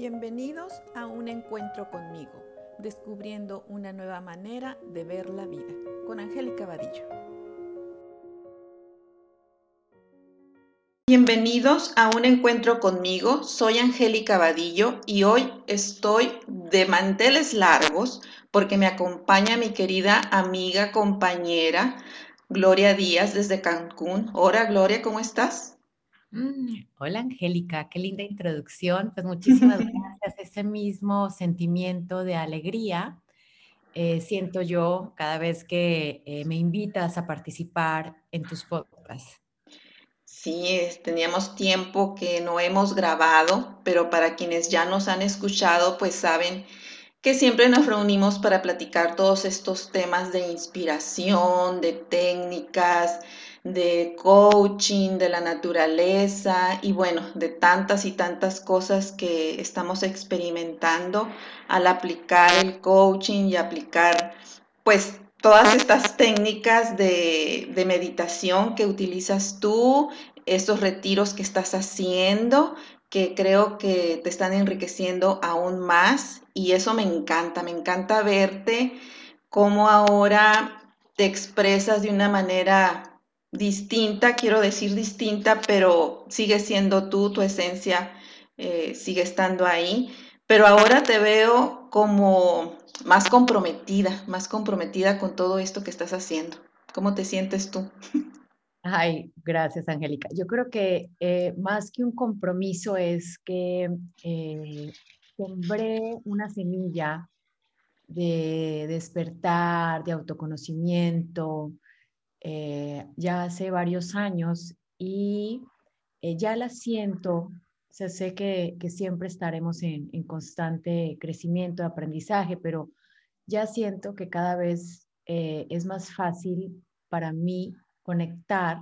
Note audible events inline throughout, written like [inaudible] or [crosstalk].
Bienvenidos a un encuentro conmigo, descubriendo una nueva manera de ver la vida, con Angélica Vadillo. Bienvenidos a un encuentro conmigo, soy Angélica Vadillo y hoy estoy de manteles largos porque me acompaña mi querida amiga, compañera, Gloria Díaz desde Cancún. Hola Gloria, ¿cómo estás? Mm, hola Angélica, qué linda introducción. Pues muchísimas [laughs] gracias. Ese mismo sentimiento de alegría eh, siento yo cada vez que eh, me invitas a participar en tus podcasts. Sí, teníamos tiempo que no hemos grabado, pero para quienes ya nos han escuchado, pues saben que siempre nos reunimos para platicar todos estos temas de inspiración, de técnicas, de coaching, de la naturaleza y bueno, de tantas y tantas cosas que estamos experimentando al aplicar el coaching y aplicar pues todas estas técnicas de, de meditación que utilizas tú, estos retiros que estás haciendo, que creo que te están enriqueciendo aún más y eso me encanta, me encanta verte cómo ahora te expresas de una manera distinta, quiero decir distinta, pero sigue siendo tú, tu esencia eh, sigue estando ahí. Pero ahora te veo como más comprometida, más comprometida con todo esto que estás haciendo. ¿Cómo te sientes tú? Ay, gracias, Angélica. Yo creo que eh, más que un compromiso es que eh, sembré una semilla de despertar, de autoconocimiento, eh, ya hace varios años y eh, ya la siento, o sé que, siempre estaremos en, constante crecimiento, aprendizaje, pero ya siento que cada vez eh, es más fácil para mí conectar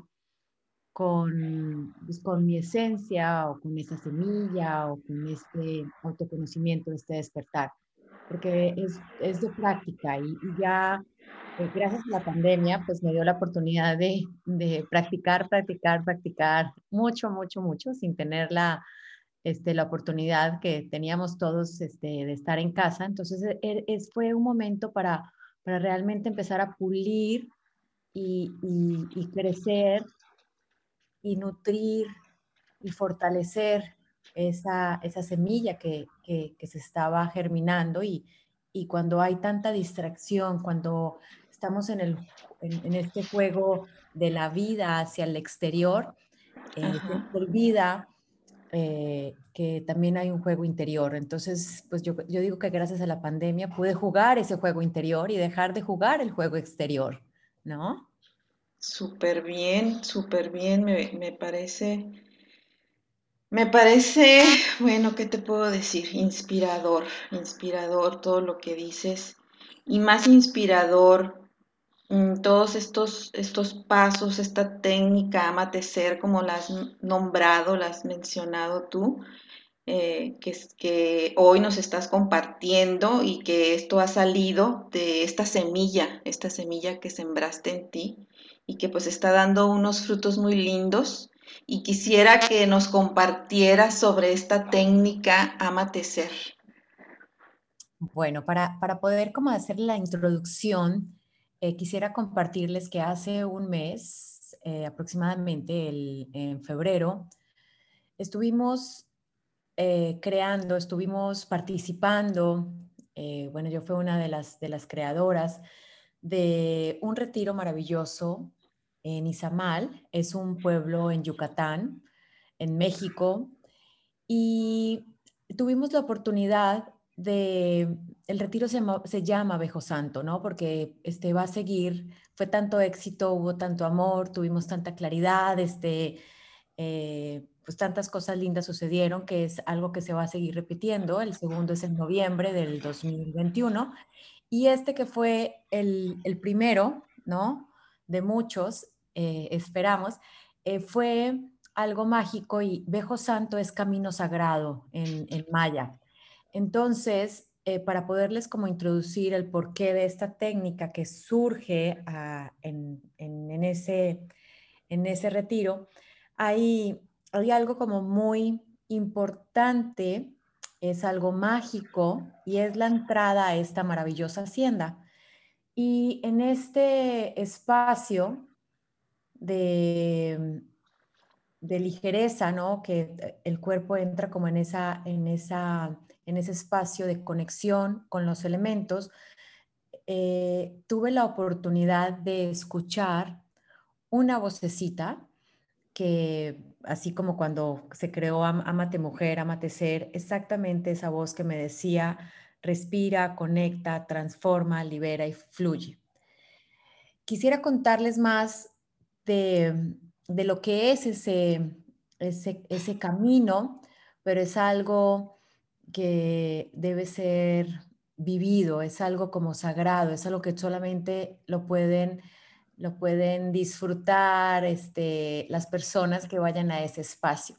con, pues, con mi esencia o con esa semilla o con este autoconocimiento, este despertar, porque es, es de práctica y ya eh, gracias a la pandemia, pues me dio la oportunidad de, de, practicar, practicar, practicar mucho, mucho, mucho, sin tener la, este, la oportunidad que teníamos todos este, de estar en casa. Entonces, e, e, es, fue un momento para, para realmente empezar a pulir y, y, crecer y nutrir y fortalecer esa, esa semilla que, que, que, se estaba germinando y, y cuando hay tanta distracción, cuando estamos en, el, en, este juego de la vida hacia el exterior, eh, se olvida eh, que también hay un juego interior. Entonces, pues yo, yo digo que gracias a la pandemia pude jugar ese juego interior y dejar de jugar el juego exterior, ¿no? Súper bien, súper bien, me, me parece me parece, bueno, ¿qué te puedo decir? Inspirador, inspirador todo lo que dices y más inspirador todos estos, estos pasos, esta técnica, amate ser, como la has nombrado, la has mencionado tú, eh, que, que hoy nos estás compartiendo y que esto ha salido de esta semilla, esta semilla que sembraste en ti y que pues está dando unos frutos muy lindos y quisiera que nos compartiera sobre esta técnica Amate Ser. Bueno, para, poder como hacer la introducción, eh, quisiera compartirles que hace un mes, eh, aproximadamente en febrero, estuvimos eh, creando, estuvimos participando, bueno, yo fui una de las, de las creadoras de un retiro maravilloso en Izamal, es un pueblo en Yucatán, en México, y tuvimos la oportunidad de, el retiro se, llama Bejo Santo, ¿no? Porque este va a seguir, fue tanto éxito, hubo tanto amor, tuvimos tanta claridad, este, eh, pues tantas cosas lindas sucedieron que es algo que se va a seguir repitiendo. El segundo es en noviembre del 2021 y este que fue el, el primero, ¿no? De muchos, eh, esperamos, eh, fue algo mágico y Bejo Santo es camino sagrado en, maya. Entonces, eh, para poderles como introducir el porqué de esta técnica que surge ah, en, ese, en ese retiro, hay, hay algo como muy importante es algo mágico y es la entrada a esta maravillosa hacienda. Y en este espacio de, de ligereza, ¿no? Que el cuerpo entra como en, esa, en, esa, en ese espacio de conexión con los elementos, eh, tuve la oportunidad de escuchar una vocecita que, así como cuando se creó Amate Mujer, Amate Ser, exactamente esa voz que me decía, respira, conecta, transforma, libera y fluye. Quisiera contarles más de, de lo que es ese, ese, ese camino, pero es algo que debe ser vivido, es algo como sagrado, es algo que solamente lo pueden, lo pueden disfrutar este, las personas que vayan a ese espacio.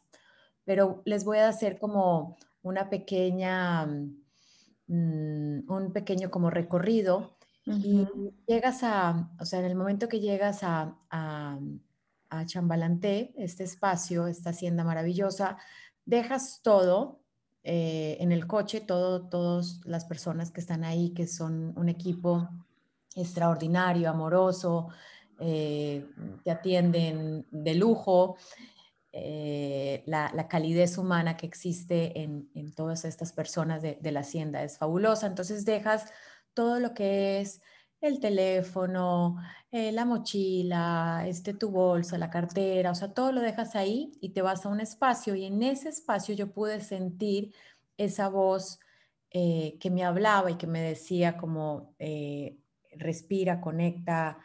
Pero les voy a hacer como una pequeña, mm, un pequeño como recorrido y llegas a, o sea, en el momento que llegas a, a Chambalanté, este espacio, esta hacienda maravillosa, dejas todo eh, en el coche, todo, todas las personas que están ahí, que son un equipo extraordinario, amoroso, eh, te atienden de lujo, eh, la, calidez humana que existe en, todas estas personas de, de, la hacienda es fabulosa. Entonces dejas todo lo que es el teléfono, eh, la mochila, este, tu bolsa, la cartera, o sea, todo lo dejas ahí y te vas a un espacio y en ese espacio yo pude sentir esa voz eh, que me hablaba y que me decía como eh, respira, conecta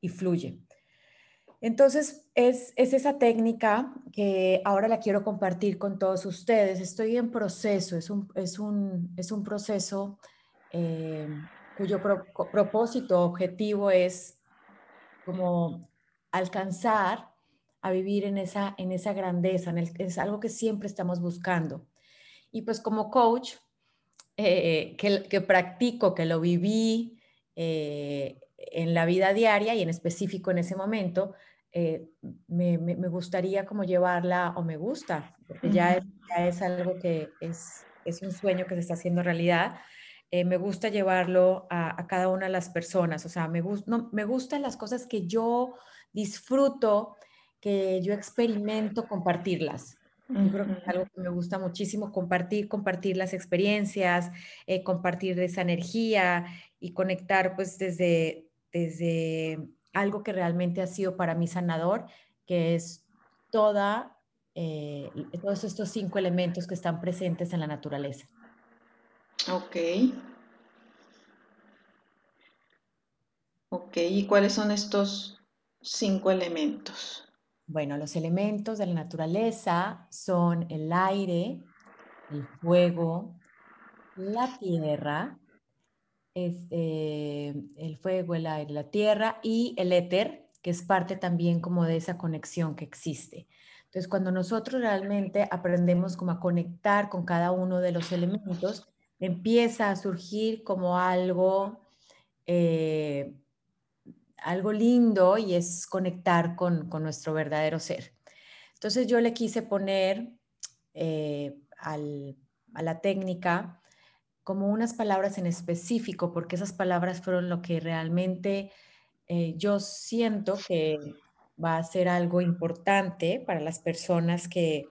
y fluye. Entonces, es, esa técnica que ahora la quiero compartir con todos ustedes. Estoy en proceso, es un, es un, es un proceso cuyo propósito, objetivo es como alcanzar a vivir en esa, en esa grandeza, en es algo que siempre estamos buscando. Y pues como coach, eh, que, que, practico, que lo viví eh, en la vida diaria y en específico en ese momento, eh, me, me, gustaría como llevarla, o me gusta, porque ya es, ya es algo que es, es un sueño que se está haciendo realidad, eh, me gusta llevarlo a, cada una de las personas. O sea, me, no, me gustan las cosas que yo disfruto, que yo experimento compartirlas. Yo creo que es algo que me gusta muchísimo, compartir, compartir las experiencias, eh, compartir esa energía y conectar pues desde, desde algo que realmente ha sido para mí sanador, que es toda, eh, todos estos cinco elementos que están presentes en la naturaleza. Ok. Ok, ¿y cuáles son estos cinco elementos? Bueno, los elementos de la naturaleza son el aire, el fuego, la tierra, este, el fuego, el aire, la tierra y el éter, que es parte también como de esa conexión que existe. Entonces, cuando nosotros realmente aprendemos como a conectar con cada uno de los elementos, empieza a surgir como algo, eh, algo lindo y es conectar con, nuestro verdadero ser. Entonces yo le quise poner eh, a la técnica como unas palabras en específico, porque esas palabras fueron lo que realmente eh, yo siento que va a ser algo importante para las personas que,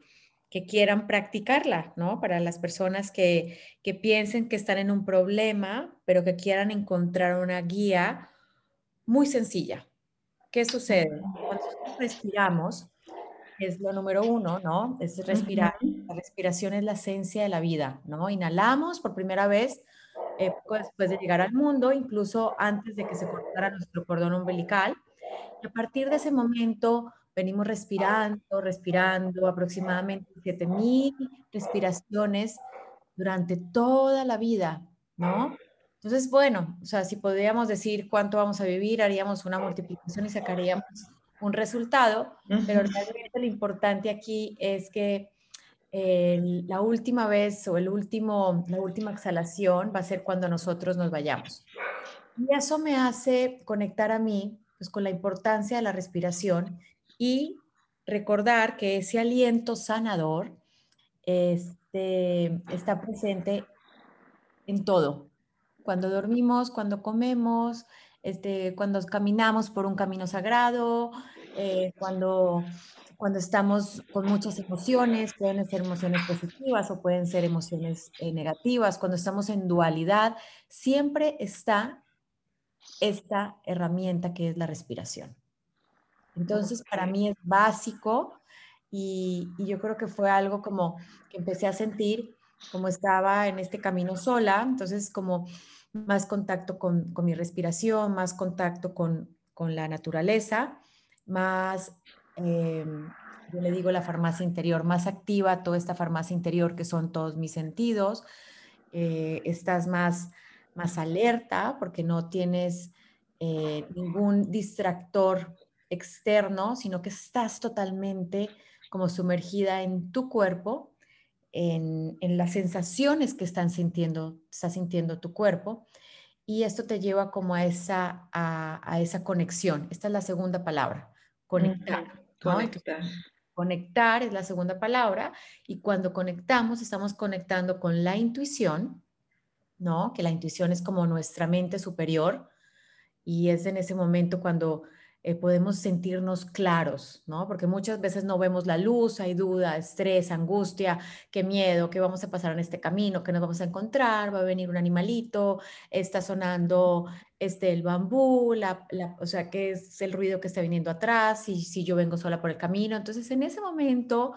que quieran practicarla, ¿no? Para las personas que, que piensen que están en un problema, pero que quieran encontrar una guía muy sencilla. ¿Qué sucede? Cuando respiramos, es lo número uno, ¿no? Es respirar. La respiración es la esencia de la vida, ¿no? Inhalamos por primera vez eh, después de llegar al mundo, incluso antes de que se cortara nuestro cordón umbilical. Y a partir de ese momento venimos respirando, respirando aproximadamente 7000 respiraciones durante toda la vida, ¿no? Entonces, bueno, o sea, si podríamos decir cuánto vamos a vivir, haríamos una multiplicación y sacaríamos un resultado, pero realmente lo importante aquí es que la última vez o el último, la última exhalación va a ser cuando nosotros nos vayamos. Y eso me hace conectar a mí pues, con la importancia de la respiración y recordar que ese aliento sanador este, está presente en todo. Cuando dormimos, cuando comemos, este, cuando caminamos por un camino sagrado, eh, cuando, cuando estamos con muchas emociones, pueden ser emociones positivas o pueden ser emociones eh, negativas, cuando estamos en dualidad, siempre está esta herramienta que es la respiración. Entonces, para mí es básico y, y, yo creo que fue algo como que empecé a sentir como estaba en este camino sola, entonces como más contacto con, con mi respiración, más contacto con, con la naturaleza, más, eh, yo le digo la farmacia interior, más activa toda esta farmacia interior que son todos mis sentidos, eh, estás más, más alerta porque no tienes eh, ningún distractor externo, sino que estás totalmente como sumergida en tu cuerpo, en, en las sensaciones que están sintiendo, está sintiendo tu cuerpo. Y esto te lleva como a esa, a, a esa conexión. Esta es la segunda palabra, conectar. Conectar. conectar es la segunda palabra. Y cuando conectamos, estamos conectando con la intuición, ¿no? Que la intuición es como nuestra mente superior. Y es en ese momento cuando eh, podemos sentirnos claros, ¿no? Porque muchas veces no vemos la luz, hay duda, estrés, angustia, qué miedo, qué vamos a pasar en este camino, qué nos vamos a encontrar, va a venir un animalito, está sonando este, el bambú, la, la, o sea, qué es el ruido que está viniendo atrás, y si yo vengo sola por el camino. Entonces, en ese momento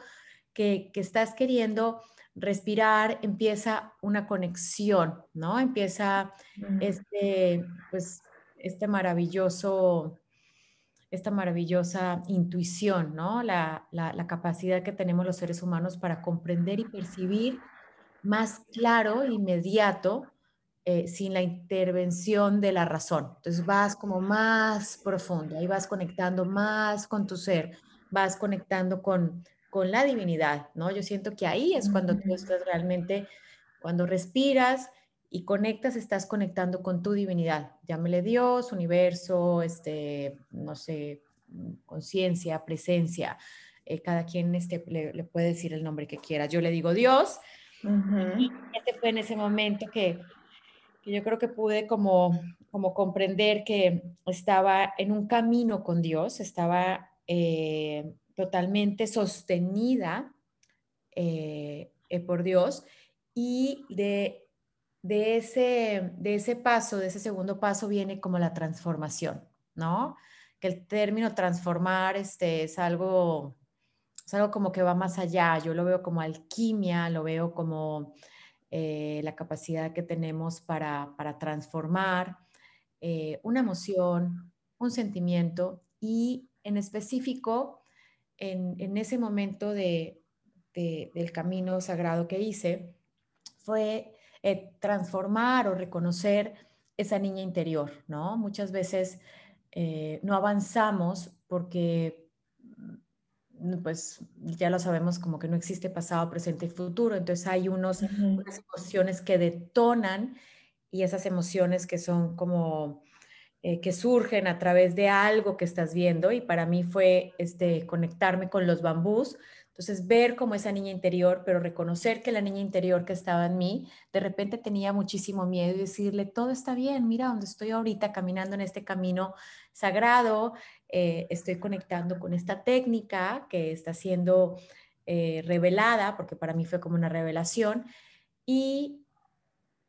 que, que estás queriendo respirar, empieza una conexión, ¿no? Empieza este, pues, este maravilloso esta maravillosa intuición, ¿no? La, la, capacidad que tenemos los seres humanos para comprender y percibir más claro, inmediato, eh, sin la intervención de la razón. Entonces vas como más profundo, ahí vas conectando más con tu ser, vas conectando con, con la divinidad, ¿no? Yo siento que ahí es cuando tú estás realmente, cuando respiras, y conectas, estás conectando con tu divinidad. Llámele Dios, universo, este, no sé, conciencia, presencia. Eh, cada quien este, le, puede decir el nombre que quiera. Yo le digo Dios. Y este fue en ese momento que, que, yo creo que pude como, como comprender que estaba en un camino con Dios, estaba eh, totalmente sostenida eh, por Dios y de de ese, de ese paso, de ese segundo paso, viene como la transformación, ¿no? Que el término transformar este, es, algo, es algo como que va más allá. Yo lo veo como alquimia, lo veo como eh, la capacidad que tenemos para, para transformar eh, una emoción, un sentimiento y en específico, en, en ese momento de, de, del camino sagrado que hice, fue eh, transformar o reconocer esa niña interior, ¿no? Muchas veces eh, no avanzamos porque, mm, pues ya lo sabemos, como que no existe pasado, presente y futuro, entonces hay unos, unas emociones que detonan y esas emociones que son como... Eh, que surgen a través de algo que estás viendo. Y para mí fue este, conectarme con los bambús, entonces, ver como esa niña interior, pero reconocer que la niña interior que estaba en mí, de repente tenía muchísimo miedo y decirle, todo está bien, mira donde estoy ahorita caminando en este camino sagrado, eh, estoy conectando con esta técnica que está siendo eh, revelada, porque para mí fue como una revelación, y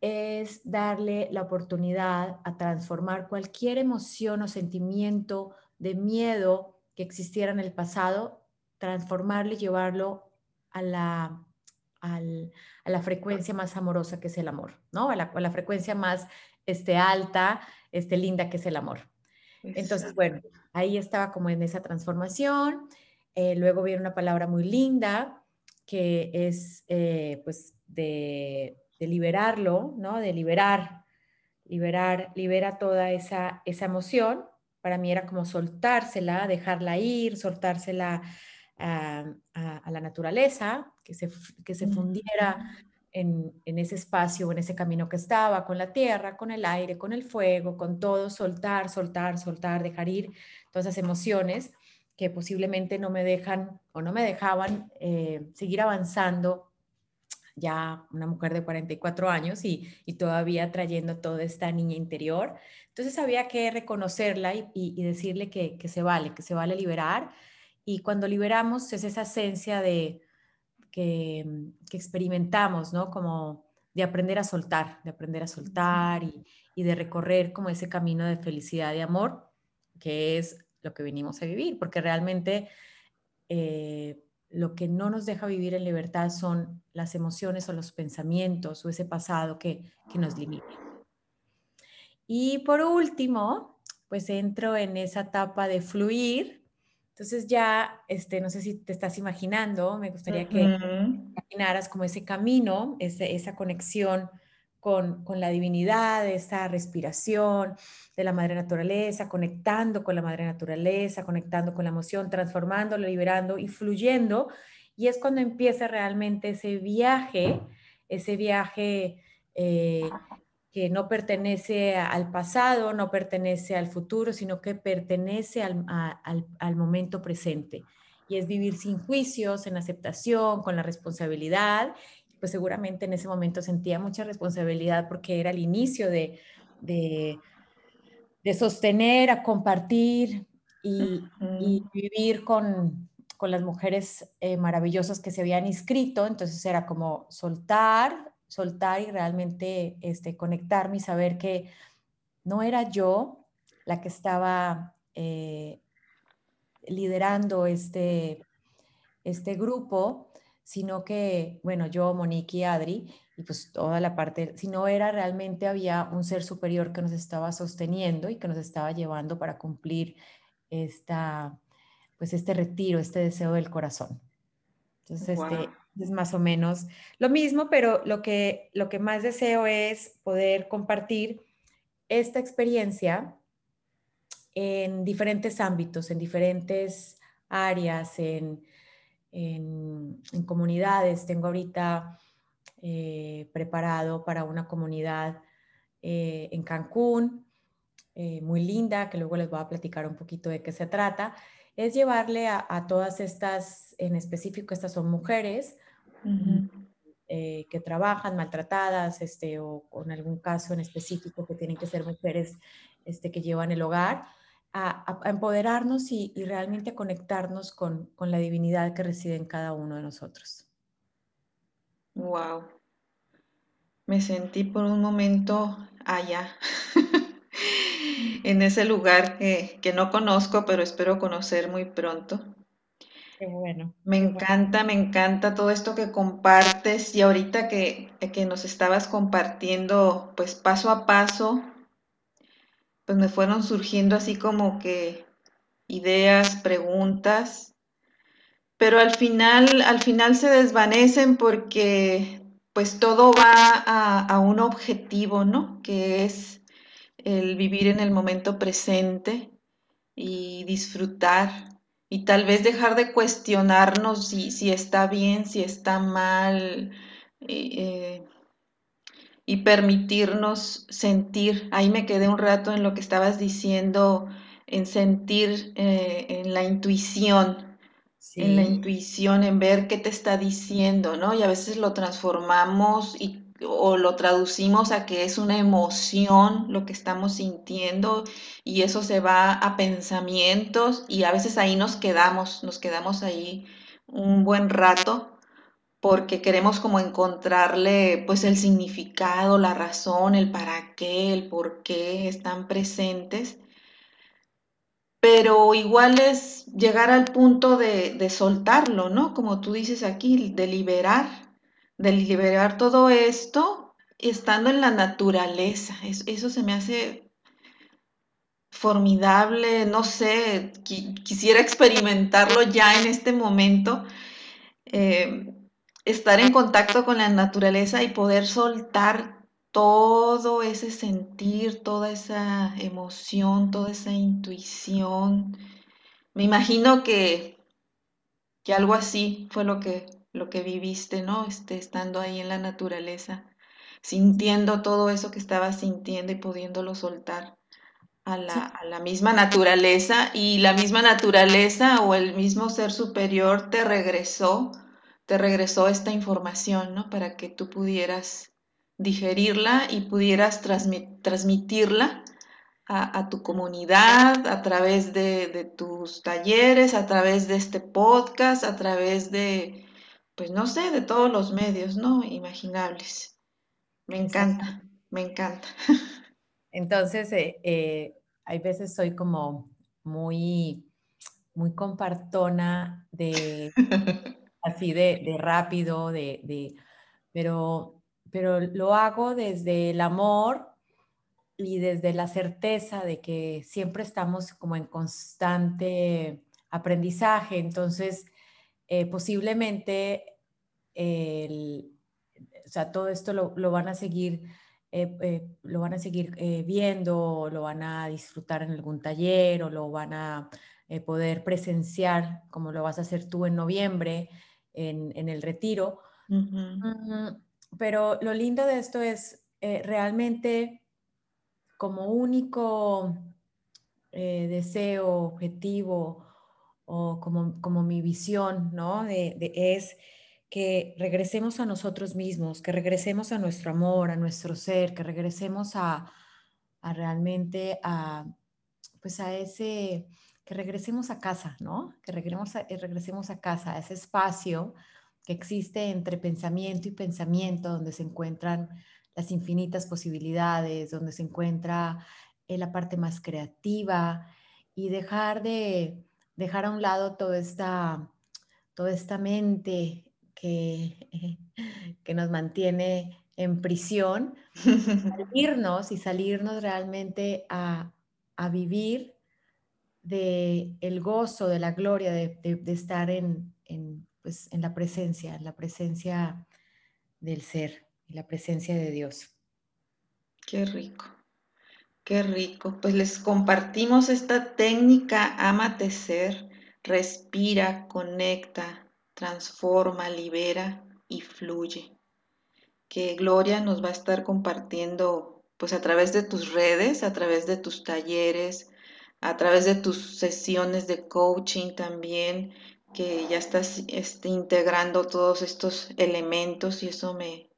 es darle la oportunidad a transformar cualquier emoción o sentimiento de miedo que existiera en el pasado transformarlo y llevarlo a la, a la frecuencia más amorosa que es el amor, ¿no? A la, a la frecuencia más este, alta, este, linda que es el amor. Entonces, bueno, ahí estaba como en esa transformación. Eh, luego viene una palabra muy linda que es, eh, pues, de, de, liberarlo, ¿no? De liberar, liberar, libera toda esa, esa emoción. Para mí era como soltársela, dejarla ir, soltársela a, la naturaleza, que se, que se fundiera en, en, ese espacio, en ese camino que estaba, con la tierra, con el aire, con el fuego, con todo, soltar, soltar, soltar, dejar ir todas esas emociones que posiblemente no me dejan o no me dejaban eh, seguir avanzando ya una mujer de 44 años y, todavía trayendo toda esta niña interior. Entonces había que reconocerla y, decirle que, se vale, que se vale liberar. Y cuando liberamos es esa esencia de que, que experimentamos, ¿no? Como de aprender a soltar, de aprender a soltar y, y de recorrer como ese camino de felicidad y amor, que es lo que venimos a vivir, porque realmente eh, lo que no nos deja vivir en libertad son las emociones o los pensamientos o ese pasado que, que nos limita. Y por último, pues entro en esa etapa de fluir. Entonces ya, este, no sé si te estás imaginando, me gustaría que imaginaras como ese camino, esa conexión con, la divinidad, esa respiración de la madre naturaleza, conectando con la madre naturaleza, conectando con la emoción, transformándolo, liberando y fluyendo. Y es cuando empieza realmente ese viaje, ese viaje eh, que no pertenece al pasado, no pertenece al futuro, sino que pertenece al, al momento presente. Y es vivir sin juicios, en aceptación, con la responsabilidad pues seguramente en ese momento sentía mucha responsabilidad porque era el inicio de, de, sostener, a compartir y, vivir con, las mujeres eh, maravillosas que se habían inscrito. Entonces era como soltar, soltar y realmente este, conectarme y saber que no era yo la que estaba eh, liderando este, este grupo, sino que, bueno, yo, Monique Adri, y pues toda la parte, si no era realmente había un ser superior que nos estaba sosteniendo y que nos estaba llevando para cumplir esta, pues este retiro, este deseo del corazón. Entonces, este es más o menos lo mismo, pero lo que, lo que más deseo es poder compartir esta experiencia en diferentes ámbitos, en diferentes áreas, en, en, comunidades. Tengo ahorita eh, preparado para una comunidad eh, en Cancún, eh, muy linda, que luego les voy a platicar un poquito de qué se trata. Es llevarle a, todas estas, en específico, estas son mujeres que trabajan maltratadas, este, o, con algún caso en específico que tienen que ser mujeres este, que llevan el hogar a, empoderarnos y, realmente a conectarnos con, la divinidad que reside en cada uno de nosotros. Wow. Me sentí por un momento allá, [laughs] en ese lugar que, no conozco, pero espero conocer muy pronto. Qué bueno. Me encanta, me encanta todo esto que compartes y ahorita que, que nos estabas compartiendo, pues paso a paso, pues me fueron surgiendo así como que ideas, preguntas, pero al final, al final se desvanecen porque pues todo va a, un objetivo, ¿no? Que es el vivir en el momento presente y disfrutar y tal vez dejar de cuestionarnos si, si está bien, si está mal, eh, y permitirnos sentir. Ahí me quedé un rato en lo que estabas diciendo, en sentir, eh, en la intuición, en la intuición, en ver qué te está diciendo, ¿no? Y a veces lo transformamos y, o lo traducimos a que es una emoción lo que estamos sintiendo y eso se va a pensamientos y a veces ahí nos quedamos, nos quedamos ahí un buen rato porque queremos como encontrarle pues el significado, la razón, el para qué, el por qué están presentes. Pero igual es llegar al punto de, soltarlo, ¿no? Como tú dices aquí, de liberar, de liberar todo esto estando en la naturaleza. eso se me hace formidable, no sé, quisiera experimentarlo ya en este momento. Eh, estar en contacto con la naturaleza y poder soltar todo ese sentir, toda esa emoción, toda esa intuición. Me imagino que, que algo así fue lo que, lo que viviste, ¿no? Este, estando ahí en la naturaleza, sintiendo todo eso que estabas sintiendo y pudiéndolo soltar a la, a la misma naturaleza y la misma naturaleza o el mismo ser superior te regresó te regresó esta información, ¿no? Para que tú pudieras digerirla y pudieras transmitirla a, tu comunidad a través de, de, tus talleres, a través de este podcast, a través de, pues no sé, de todos los medios, ¿no? Imaginables. Me encanta, me encanta. Entonces, eh, eh, hay veces soy como muy, muy compartona de, [laughs] así de, de rápido, de, de, pero, pero lo hago desde el amor y desde la certeza de que siempre estamos como en constante aprendizaje. Entonces, eh, posiblemente o sea, todo esto lo, lo van a seguir eh, eh, lo van a seguir eh, viendo, lo van a disfrutar en algún taller o lo van a poder presenciar como lo vas a hacer tú en noviembre en, en el retiro. Pero lo lindo de esto es realmente como único deseo, objetivo o como, como mi visión, ¿no? De, de, es que regresemos a nosotros mismos, que regresemos a nuestro amor, a nuestro ser, que regresemos a, realmente a, pues a ese, que regresemos a casa, ¿no? Que regresemos a, regresemos a casa, a ese espacio que existe entre pensamiento y pensamiento, donde se encuentran las infinitas posibilidades, donde se encuentra eh, la parte más creativa y dejar de dejar a un lado toda esta, toda esta mente que, nos mantiene en prisión, [laughs] salirnos y salirnos realmente a, vivir de el gozo, de la gloria, de, estar en, pues, en la presencia, en la presencia del ser, en la presencia de Dios. Qué rico, qué rico. Pues les compartimos esta técnica, amate ser, respira, conecta, transforma, libera y fluye. Que Gloria nos va a estar compartiendo pues a través de tus redes, a través de tus talleres, a través de tus sesiones de coaching también, que ya estás este, integrando todos estos elementos y eso me,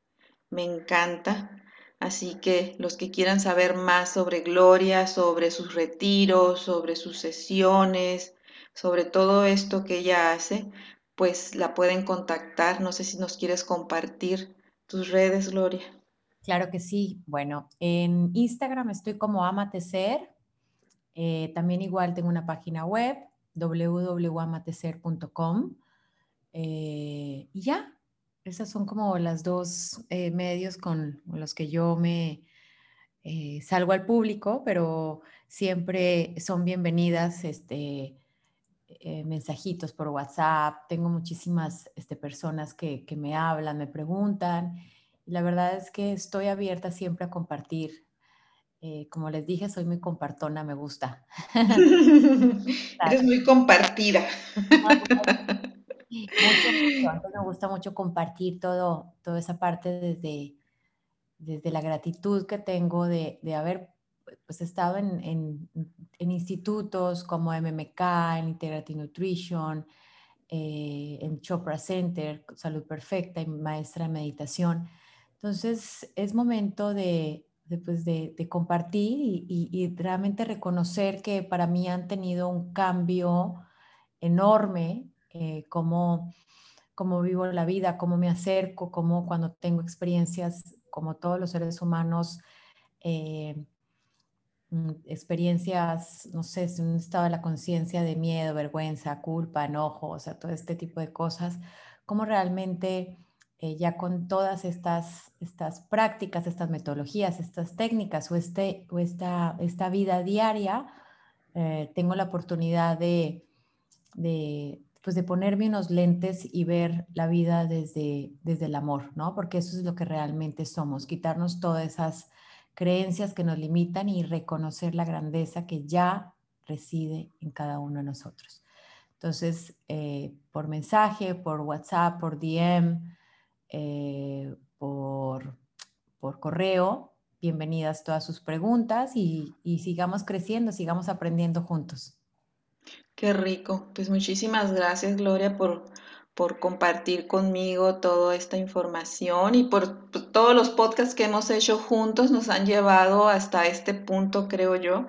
me encanta. Así que los que quieran saber más sobre Gloria, sobre sus retiros, sobre sus sesiones, sobre todo esto que ella hace, pues la pueden contactar. No sé si nos quieres compartir tus redes, Gloria. Claro que sí. Bueno, en Instagram estoy como Amatecer. Eh, también igual tengo una página web, www.amatecer.com. Eh, y ya, esas son como las dos eh, medios con los que yo me salgo al público, pero siempre son bienvenidas este, eh, mensajitos por WhatsApp, tengo muchísimas este, personas que, que, me hablan, me preguntan. la verdad es que estoy abierta siempre a compartir. Eh, como les dije, soy muy compartona, me gusta. [laughs] [laughs] Eres muy compartida. Mucho, [laughs] me gusta mucho compartir todo, toda esa parte desde, desde la gratitud que tengo de, de haber pues estado en, en, en, institutos como MMK, en Integrative Nutrition, eh, en Chopra Center, Salud Perfecta y maestra de meditación. Entonces es momento de, de, pues de, de compartir y, y, realmente reconocer que para mí han tenido un cambio enorme, eh, como cómo vivo la vida, cómo me acerco, cómo cuando tengo experiencias como todos los seres humanos, eh, Mm, experiencias, no sé, si un estado de la conciencia de miedo, vergüenza, culpa, enojo, o sea, todo este tipo de cosas, cómo realmente eh, ya con todas estas, estas prácticas, estas metodologías, estas técnicas o, este, o esta, esta vida diaria, eh, tengo la oportunidad de, de, pues de ponerme unos lentes y ver la vida desde, desde el amor, ¿no? Porque eso es lo que realmente somos, quitarnos todas esas creencias que nos limitan y reconocer la grandeza que ya reside en cada uno de nosotros. Entonces, eh, por mensaje, por WhatsApp, por DM, eh, por, por correo, bienvenidas todas sus preguntas y, y sigamos creciendo, sigamos aprendiendo juntos. Qué rico. Pues muchísimas gracias, Gloria, por, por compartir conmigo toda esta información y por todos los podcasts que hemos hecho juntos nos han llevado hasta este punto, creo yo,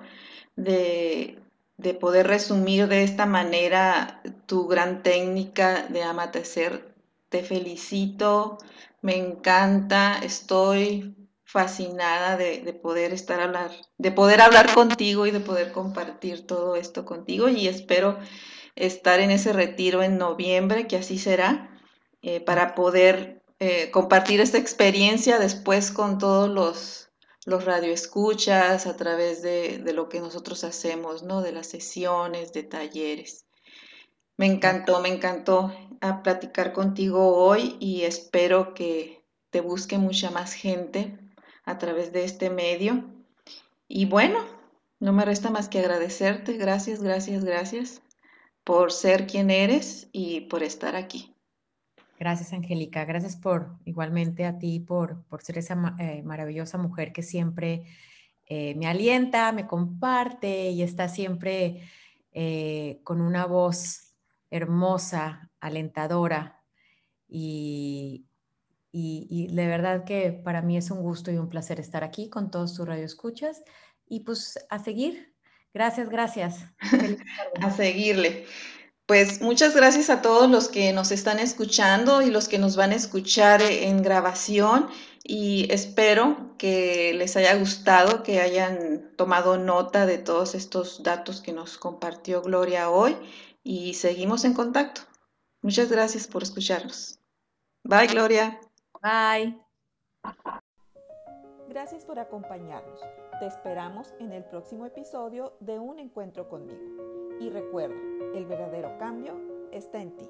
de, de poder resumir de esta manera tu gran técnica de amatecer. Te felicito, me encanta, estoy fascinada de, de, poder estar hablar, de poder hablar [laughs] contigo y de poder compartir todo esto contigo y espero estar en ese retiro en noviembre, que así será, eh, para poder eh, compartir esta experiencia después con todos los, los radioescuchas a través de, de, lo que nosotros hacemos, ¿no? De las sesiones, de talleres. Me encantó, me encantó a platicar contigo hoy y espero que te busque mucha más gente a través de este medio. Y bueno, no me resta más que agradecerte. Gracias, gracias, gracias por ser quien eres y por estar aquí. Gracias, Angélica. Gracias por igualmente a ti, por, por ser esa eh, maravillosa mujer que siempre eh, me alienta, me comparte y está siempre eh, con una voz hermosa, alentadora. Y, y, y, de verdad que para mí es un gusto y un placer estar aquí con todos tus radioescuchas. Y pues a seguir, Gracias, gracias. [laughs] a seguirle. Pues muchas gracias a todos los que nos están escuchando y los que nos van a escuchar en grabación y espero que les haya gustado, que hayan tomado nota de todos estos datos que nos compartió Gloria hoy y seguimos en contacto. Muchas gracias por escucharnos. Bye, Gloria. Bye. Gracias por acompañarnos. Te esperamos en el próximo episodio de Un Encuentro conmigo. Y recuerda, el verdadero cambio está en ti.